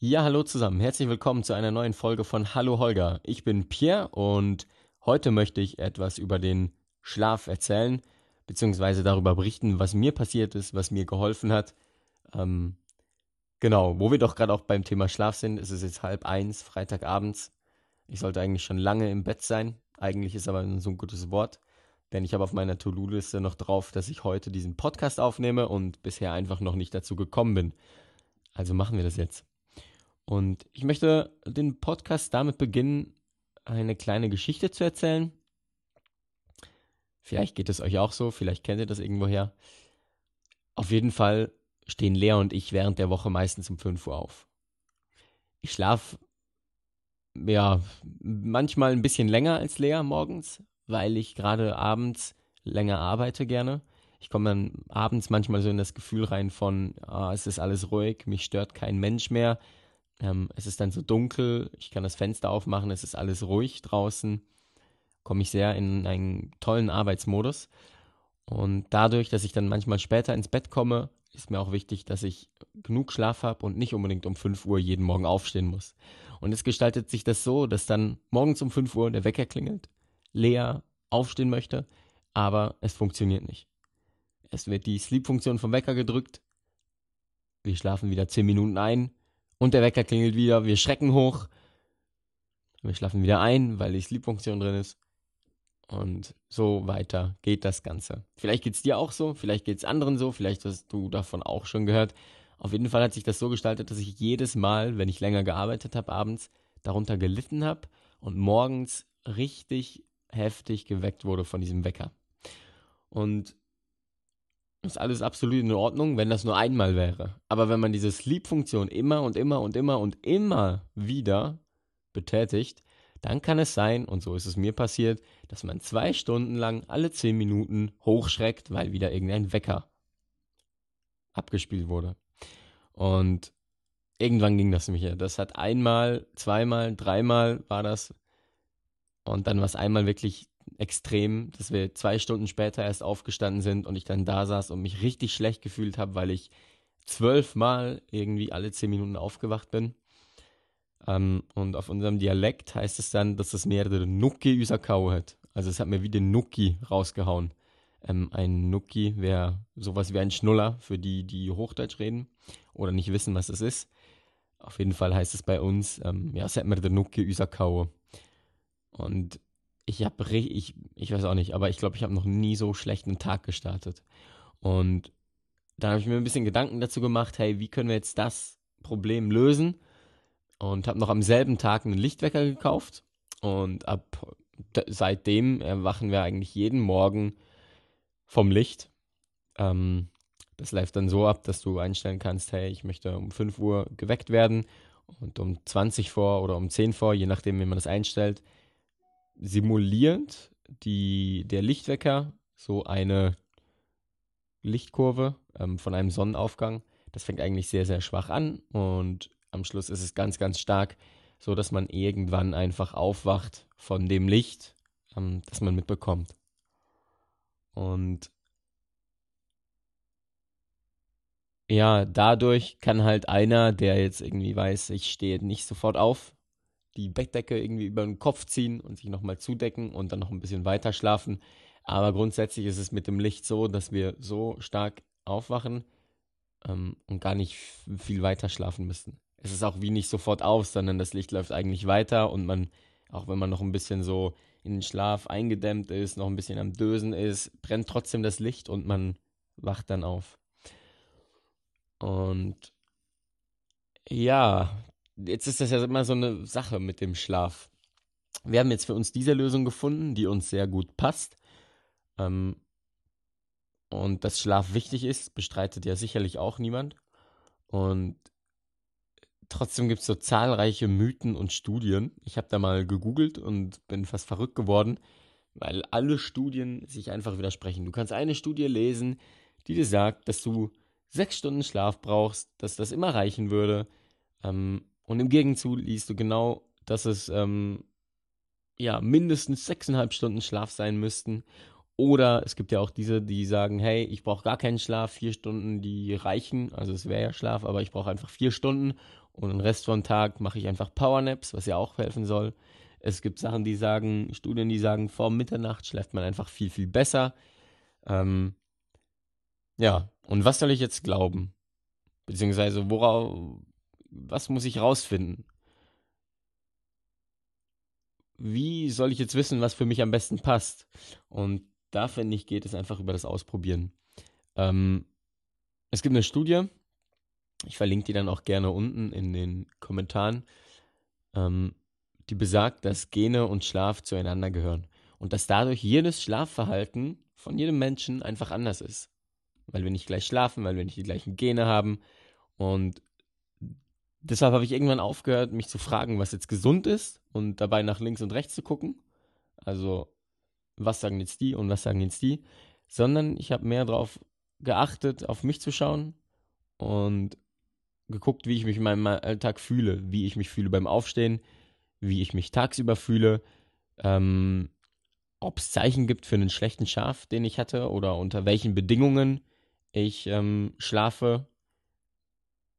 Ja, hallo zusammen. Herzlich willkommen zu einer neuen Folge von Hallo Holger. Ich bin Pierre und heute möchte ich etwas über den Schlaf erzählen, beziehungsweise darüber berichten, was mir passiert ist, was mir geholfen hat. Ähm, genau, wo wir doch gerade auch beim Thema Schlaf sind. Es ist jetzt halb eins, Freitagabends. Ich sollte eigentlich schon lange im Bett sein. Eigentlich ist aber so ein gutes Wort. Denn ich habe auf meiner To-Do-Liste noch drauf, dass ich heute diesen Podcast aufnehme und bisher einfach noch nicht dazu gekommen bin. Also machen wir das jetzt. Und ich möchte den Podcast damit beginnen, eine kleine Geschichte zu erzählen. Vielleicht geht es euch auch so, vielleicht kennt ihr das irgendwoher. Auf jeden Fall stehen Lea und ich während der Woche meistens um 5 Uhr auf. Ich schlafe ja manchmal ein bisschen länger als Lea morgens, weil ich gerade abends länger arbeite gerne. Ich komme dann abends manchmal so in das Gefühl rein von, ah, es ist alles ruhig, mich stört kein Mensch mehr. Ähm, es ist dann so dunkel, ich kann das Fenster aufmachen, es ist alles ruhig draußen. Komme ich sehr in einen tollen Arbeitsmodus. Und dadurch, dass ich dann manchmal später ins Bett komme, ist mir auch wichtig, dass ich genug Schlaf habe und nicht unbedingt um 5 Uhr jeden Morgen aufstehen muss. Und es gestaltet sich das so, dass dann morgens um 5 Uhr der Wecker klingelt Lea aufstehen möchte, aber es funktioniert nicht. Es wird die Sleep-Funktion vom Wecker gedrückt. Wir schlafen wieder 10 Minuten ein und der Wecker klingelt wieder. Wir schrecken hoch. Wir schlafen wieder ein, weil die Sleep-Funktion drin ist. Und so weiter geht das Ganze. Vielleicht geht es dir auch so, vielleicht geht es anderen so, vielleicht hast du davon auch schon gehört. Auf jeden Fall hat sich das so gestaltet, dass ich jedes Mal, wenn ich länger gearbeitet habe abends, darunter gelitten habe und morgens richtig heftig geweckt wurde von diesem Wecker. Und ist alles absolut in Ordnung, wenn das nur einmal wäre. Aber wenn man diese Sleep-Funktion immer und immer und immer und immer wieder betätigt, dann kann es sein, und so ist es mir passiert, dass man zwei Stunden lang alle zehn Minuten hochschreckt, weil wieder irgendein Wecker abgespielt wurde. Und irgendwann ging das nicht mehr. Das hat einmal, zweimal, dreimal war das und dann war es einmal wirklich extrem, dass wir zwei Stunden später erst aufgestanden sind und ich dann da saß und mich richtig schlecht gefühlt habe, weil ich zwölfmal irgendwie alle zehn Minuten aufgewacht bin. Ähm, und auf unserem Dialekt heißt es dann, dass es mehr der Nuki Usakau hat. Also es hat mir wie den Nuki rausgehauen. Ähm, ein Nuki wäre sowas wie ein Schnuller für die, die Hochdeutsch reden oder nicht wissen, was es ist. Auf jeden Fall heißt es bei uns, ähm, ja, es hat mir der Nuki Usakau. Und ich habe, ich, ich weiß auch nicht, aber ich glaube, ich habe noch nie so schlecht einen Tag gestartet. Und dann habe ich mir ein bisschen Gedanken dazu gemacht, hey, wie können wir jetzt das Problem lösen? Und habe noch am selben Tag einen Lichtwecker gekauft. Und ab seitdem erwachen wir eigentlich jeden Morgen vom Licht. Ähm, das läuft dann so ab, dass du einstellen kannst, hey, ich möchte um 5 Uhr geweckt werden und um 20 vor oder um 10 vor, je nachdem, wie man das einstellt, simuliert die, der Lichtwecker so eine Lichtkurve ähm, von einem Sonnenaufgang. Das fängt eigentlich sehr, sehr schwach an und am Schluss ist es ganz, ganz stark, so dass man irgendwann einfach aufwacht von dem Licht, ähm, das man mitbekommt. Und ja, dadurch kann halt einer, der jetzt irgendwie weiß, ich stehe nicht sofort auf, die Bettdecke irgendwie über den Kopf ziehen und sich nochmal zudecken und dann noch ein bisschen weiter schlafen. Aber grundsätzlich ist es mit dem Licht so, dass wir so stark aufwachen ähm, und gar nicht viel weiter schlafen müssen. Es ist auch wie nicht sofort auf, sondern das Licht läuft eigentlich weiter und man, auch wenn man noch ein bisschen so in den Schlaf eingedämmt ist, noch ein bisschen am Dösen ist, brennt trotzdem das Licht und man wacht dann auf. Und ja, jetzt ist das ja immer so eine Sache mit dem Schlaf. Wir haben jetzt für uns diese Lösung gefunden, die uns sehr gut passt. Ähm, und dass Schlaf wichtig ist, bestreitet ja sicherlich auch niemand. Und trotzdem gibt es so zahlreiche Mythen und Studien. Ich habe da mal gegoogelt und bin fast verrückt geworden, weil alle Studien sich einfach widersprechen. Du kannst eine Studie lesen, die dir sagt, dass du sechs Stunden Schlaf brauchst, dass das immer reichen würde. Ähm, und im Gegenzug liest du genau, dass es ähm, ja mindestens sechseinhalb Stunden Schlaf sein müssten. Oder es gibt ja auch diese, die sagen, hey, ich brauche gar keinen Schlaf, vier Stunden, die reichen. Also es wäre ja Schlaf, aber ich brauche einfach vier Stunden und den Rest vom Tag mache ich einfach Powernaps, was ja auch helfen soll. Es gibt Sachen, die sagen, Studien, die sagen, vor Mitternacht schläft man einfach viel, viel besser. Ähm, ja, und was soll ich jetzt glauben? Beziehungsweise, worauf, was muss ich rausfinden? Wie soll ich jetzt wissen, was für mich am besten passt? Und da finde ich, geht es einfach über das Ausprobieren. Ähm, es gibt eine Studie, ich verlinke die dann auch gerne unten in den Kommentaren, ähm, die besagt, dass Gene und Schlaf zueinander gehören und dass dadurch jedes Schlafverhalten von jedem Menschen einfach anders ist. Weil wir nicht gleich schlafen, weil wir nicht die gleichen Gene haben. Und deshalb habe ich irgendwann aufgehört, mich zu fragen, was jetzt gesund ist und dabei nach links und rechts zu gucken. Also, was sagen jetzt die und was sagen jetzt die, sondern ich habe mehr darauf geachtet, auf mich zu schauen und geguckt, wie ich mich in meinem Alltag fühle, wie ich mich fühle beim Aufstehen, wie ich mich tagsüber fühle, ähm, ob es Zeichen gibt für einen schlechten Schlaf, den ich hatte, oder unter welchen Bedingungen ich ähm, schlafe.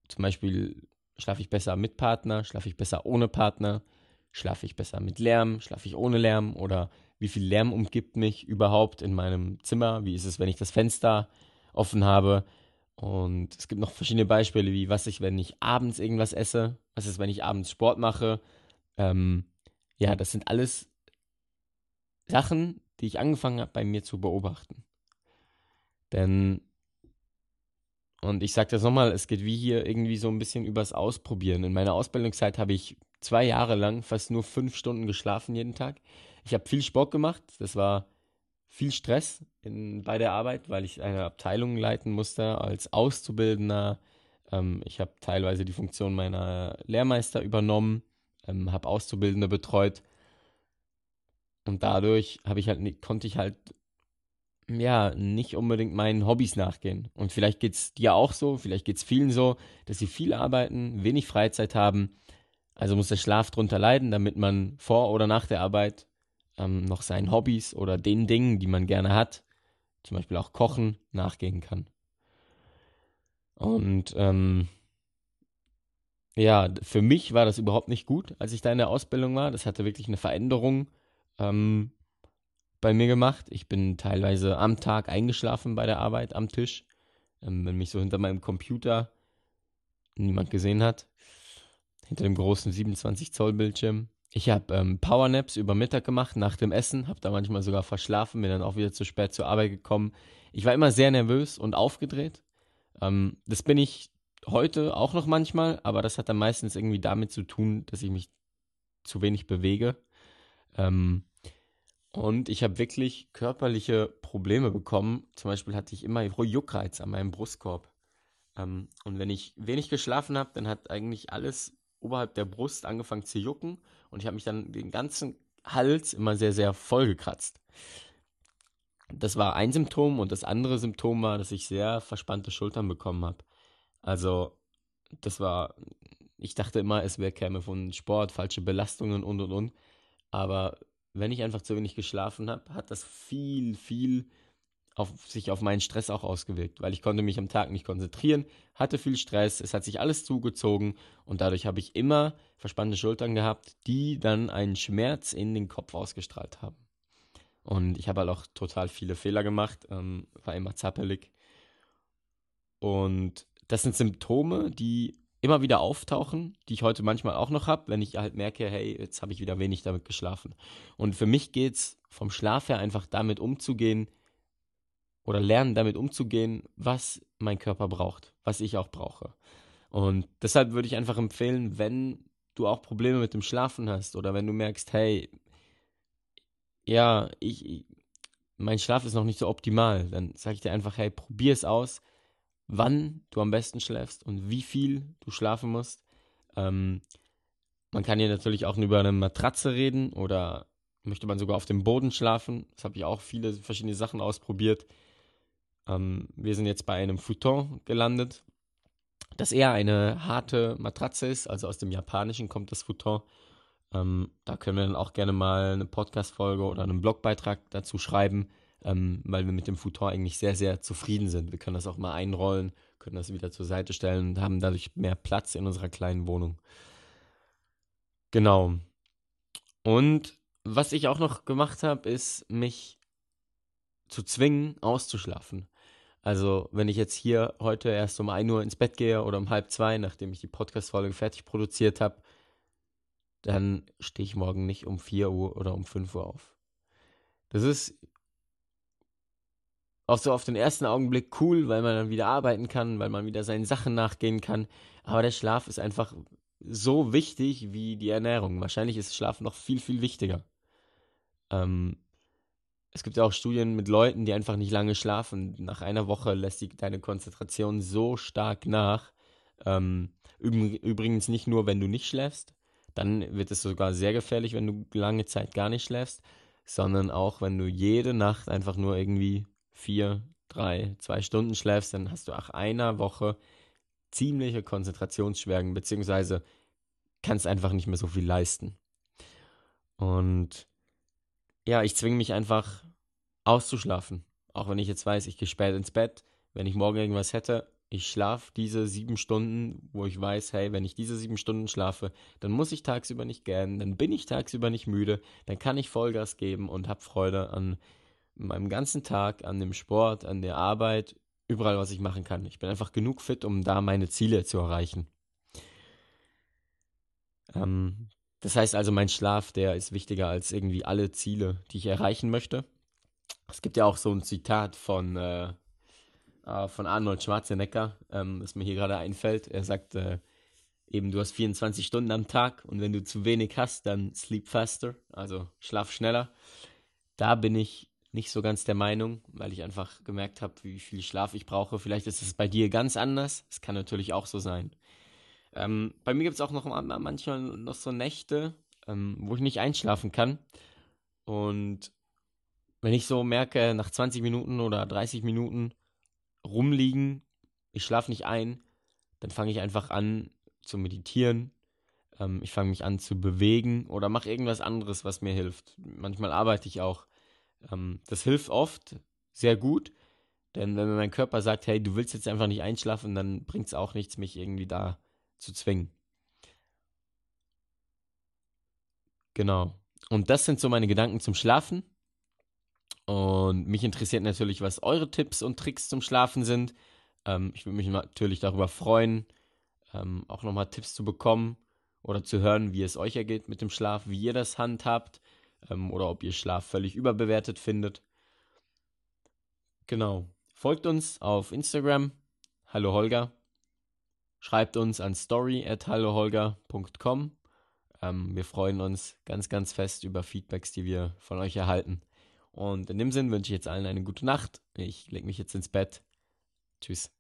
Zum Beispiel schlafe ich besser mit Partner, schlafe ich besser ohne Partner, schlafe ich besser mit Lärm, schlafe ich ohne Lärm? Oder wie viel Lärm umgibt mich überhaupt in meinem Zimmer, wie ist es, wenn ich das Fenster offen habe. Und es gibt noch verschiedene Beispiele, wie was ich, wenn ich abends irgendwas esse, was ist, wenn ich abends Sport mache, ähm, ja, das sind alles Sachen, die ich angefangen habe, bei mir zu beobachten. Denn, und ich sage das nochmal, es geht wie hier irgendwie so ein bisschen übers Ausprobieren. In meiner Ausbildungszeit habe ich zwei Jahre lang fast nur fünf Stunden geschlafen jeden Tag. Ich habe viel Sport gemacht, das war viel Stress in, bei der Arbeit, weil ich eine Abteilung leiten musste als Auszubildender. Ähm, ich habe teilweise die Funktion meiner Lehrmeister übernommen ähm, habe Auszubildende betreut. Und dadurch ich halt, konnte ich halt ja, nicht unbedingt meinen Hobbys nachgehen. Und vielleicht geht es dir auch so, vielleicht geht es vielen so, dass sie viel arbeiten, wenig Freizeit haben. Also muss der Schlaf drunter leiden, damit man vor oder nach der Arbeit ähm, noch seinen Hobbys oder den Dingen, die man gerne hat, zum Beispiel auch Kochen, nachgehen kann. Und ähm, ja, für mich war das überhaupt nicht gut, als ich da in der Ausbildung war. Das hatte wirklich eine Veränderung ähm, bei mir gemacht. Ich bin teilweise am Tag eingeschlafen bei der Arbeit am Tisch, ähm, wenn mich so hinter meinem Computer niemand gesehen hat. Hinter dem großen 27 Zoll Bildschirm. Ich habe ähm, Powernaps über Mittag gemacht nach dem Essen, habe da manchmal sogar verschlafen, bin dann auch wieder zu spät zur Arbeit gekommen. Ich war immer sehr nervös und aufgedreht. Ähm, das bin ich heute auch noch manchmal, aber das hat dann meistens irgendwie damit zu tun, dass ich mich zu wenig bewege. Ähm, und ich habe wirklich körperliche Probleme bekommen. Zum Beispiel hatte ich immer Juckreiz an meinem Brustkorb. Ähm, und wenn ich wenig geschlafen habe, dann hat eigentlich alles oberhalb der Brust angefangen zu jucken. Und ich habe mich dann den ganzen Hals immer sehr, sehr voll gekratzt. Das war ein Symptom und das andere Symptom war, dass ich sehr verspannte Schultern bekommen habe. Also, das war, ich dachte immer, es wäre käme von Sport, falsche Belastungen und und und. Aber wenn ich einfach zu wenig geschlafen habe, hat das viel, viel auf sich auf meinen Stress auch ausgewirkt, weil ich konnte mich am Tag nicht konzentrieren, hatte viel Stress, es hat sich alles zugezogen und dadurch habe ich immer verspannte Schultern gehabt, die dann einen Schmerz in den Kopf ausgestrahlt haben. Und ich habe halt auch total viele Fehler gemacht, ähm, war immer zappelig. Und das sind Symptome, die immer wieder auftauchen, die ich heute manchmal auch noch habe, wenn ich halt merke, hey, jetzt habe ich wieder wenig damit geschlafen. Und für mich geht es vom Schlaf her einfach damit umzugehen oder lernen damit umzugehen, was mein Körper braucht, was ich auch brauche. Und deshalb würde ich einfach empfehlen, wenn du auch Probleme mit dem Schlafen hast oder wenn du merkst, hey, ja, ich, mein Schlaf ist noch nicht so optimal, dann sage ich dir einfach, hey, probier es aus, wann du am besten schläfst und wie viel du schlafen musst. Ähm, man kann hier natürlich auch über eine Matratze reden oder möchte man sogar auf dem Boden schlafen. Das habe ich auch viele verschiedene Sachen ausprobiert. Ähm, wir sind jetzt bei einem Futon gelandet, das eher eine harte Matratze ist. Also aus dem Japanischen kommt das Futon. Ähm, da können wir dann auch gerne mal eine Podcast-Folge oder einen Blogbeitrag dazu schreiben, ähm, weil wir mit dem Futon eigentlich sehr, sehr zufrieden sind. Wir können das auch mal einrollen, können das wieder zur Seite stellen und haben dadurch mehr Platz in unserer kleinen Wohnung. Genau. Und was ich auch noch gemacht habe, ist mich zu zwingen, auszuschlafen. Also, wenn ich jetzt hier heute erst um 1 Uhr ins Bett gehe oder um halb zwei, nachdem ich die Podcast-Folge fertig produziert habe, dann stehe ich morgen nicht um 4 Uhr oder um 5 Uhr auf. Das ist auch so auf den ersten Augenblick cool, weil man dann wieder arbeiten kann, weil man wieder seinen Sachen nachgehen kann. Aber der Schlaf ist einfach so wichtig wie die Ernährung. Wahrscheinlich ist Schlaf noch viel, viel wichtiger. Ähm, es gibt ja auch Studien mit Leuten, die einfach nicht lange schlafen. Nach einer Woche lässt die, deine Konzentration so stark nach. Ähm, übrigens nicht nur, wenn du nicht schläfst, dann wird es sogar sehr gefährlich, wenn du lange Zeit gar nicht schläfst, sondern auch, wenn du jede Nacht einfach nur irgendwie vier, drei, zwei Stunden schläfst, dann hast du nach einer Woche ziemliche Konzentrationsschwärgen, beziehungsweise kannst einfach nicht mehr so viel leisten. Und ja, ich zwinge mich einfach auszuschlafen. Auch wenn ich jetzt weiß, ich gehe spät ins Bett. Wenn ich morgen irgendwas hätte, ich schlafe diese sieben Stunden, wo ich weiß, hey, wenn ich diese sieben Stunden schlafe, dann muss ich tagsüber nicht gähnen, dann bin ich tagsüber nicht müde, dann kann ich Vollgas geben und habe Freude an meinem ganzen Tag, an dem Sport, an der Arbeit, überall, was ich machen kann. Ich bin einfach genug fit, um da meine Ziele zu erreichen. Ähm, das heißt also, mein Schlaf, der ist wichtiger als irgendwie alle Ziele, die ich erreichen möchte. Es gibt ja auch so ein Zitat von, äh, äh, von Arnold Schwarzenegger, ähm, das mir hier gerade einfällt. Er sagt äh, eben, du hast 24 Stunden am Tag und wenn du zu wenig hast, dann sleep faster, also schlaf schneller. Da bin ich nicht so ganz der Meinung, weil ich einfach gemerkt habe, wie viel Schlaf ich brauche. Vielleicht ist es bei dir ganz anders. Es kann natürlich auch so sein. Ähm, bei mir gibt es auch noch manchmal noch so Nächte, ähm, wo ich nicht einschlafen kann. Und wenn ich so merke, nach 20 Minuten oder 30 Minuten rumliegen, ich schlafe nicht ein, dann fange ich einfach an zu meditieren. Ähm, ich fange mich an zu bewegen oder mache irgendwas anderes, was mir hilft. Manchmal arbeite ich auch. Ähm, das hilft oft sehr gut, denn wenn mein Körper sagt, hey, du willst jetzt einfach nicht einschlafen, dann bringt es auch nichts, mich irgendwie da zu zwingen. Genau. Und das sind so meine Gedanken zum Schlafen. Und mich interessiert natürlich, was eure Tipps und Tricks zum Schlafen sind. Ähm, ich würde mich natürlich darüber freuen, ähm, auch nochmal Tipps zu bekommen oder zu hören, wie es euch ergeht mit dem Schlaf, wie ihr das handhabt ähm, oder ob ihr Schlaf völlig überbewertet findet. Genau. Folgt uns auf Instagram. Hallo Holger. Schreibt uns an story at halloholger.com. Ähm, wir freuen uns ganz, ganz fest über Feedbacks, die wir von euch erhalten. Und in dem Sinn wünsche ich jetzt allen eine gute Nacht. Ich lege mich jetzt ins Bett. Tschüss.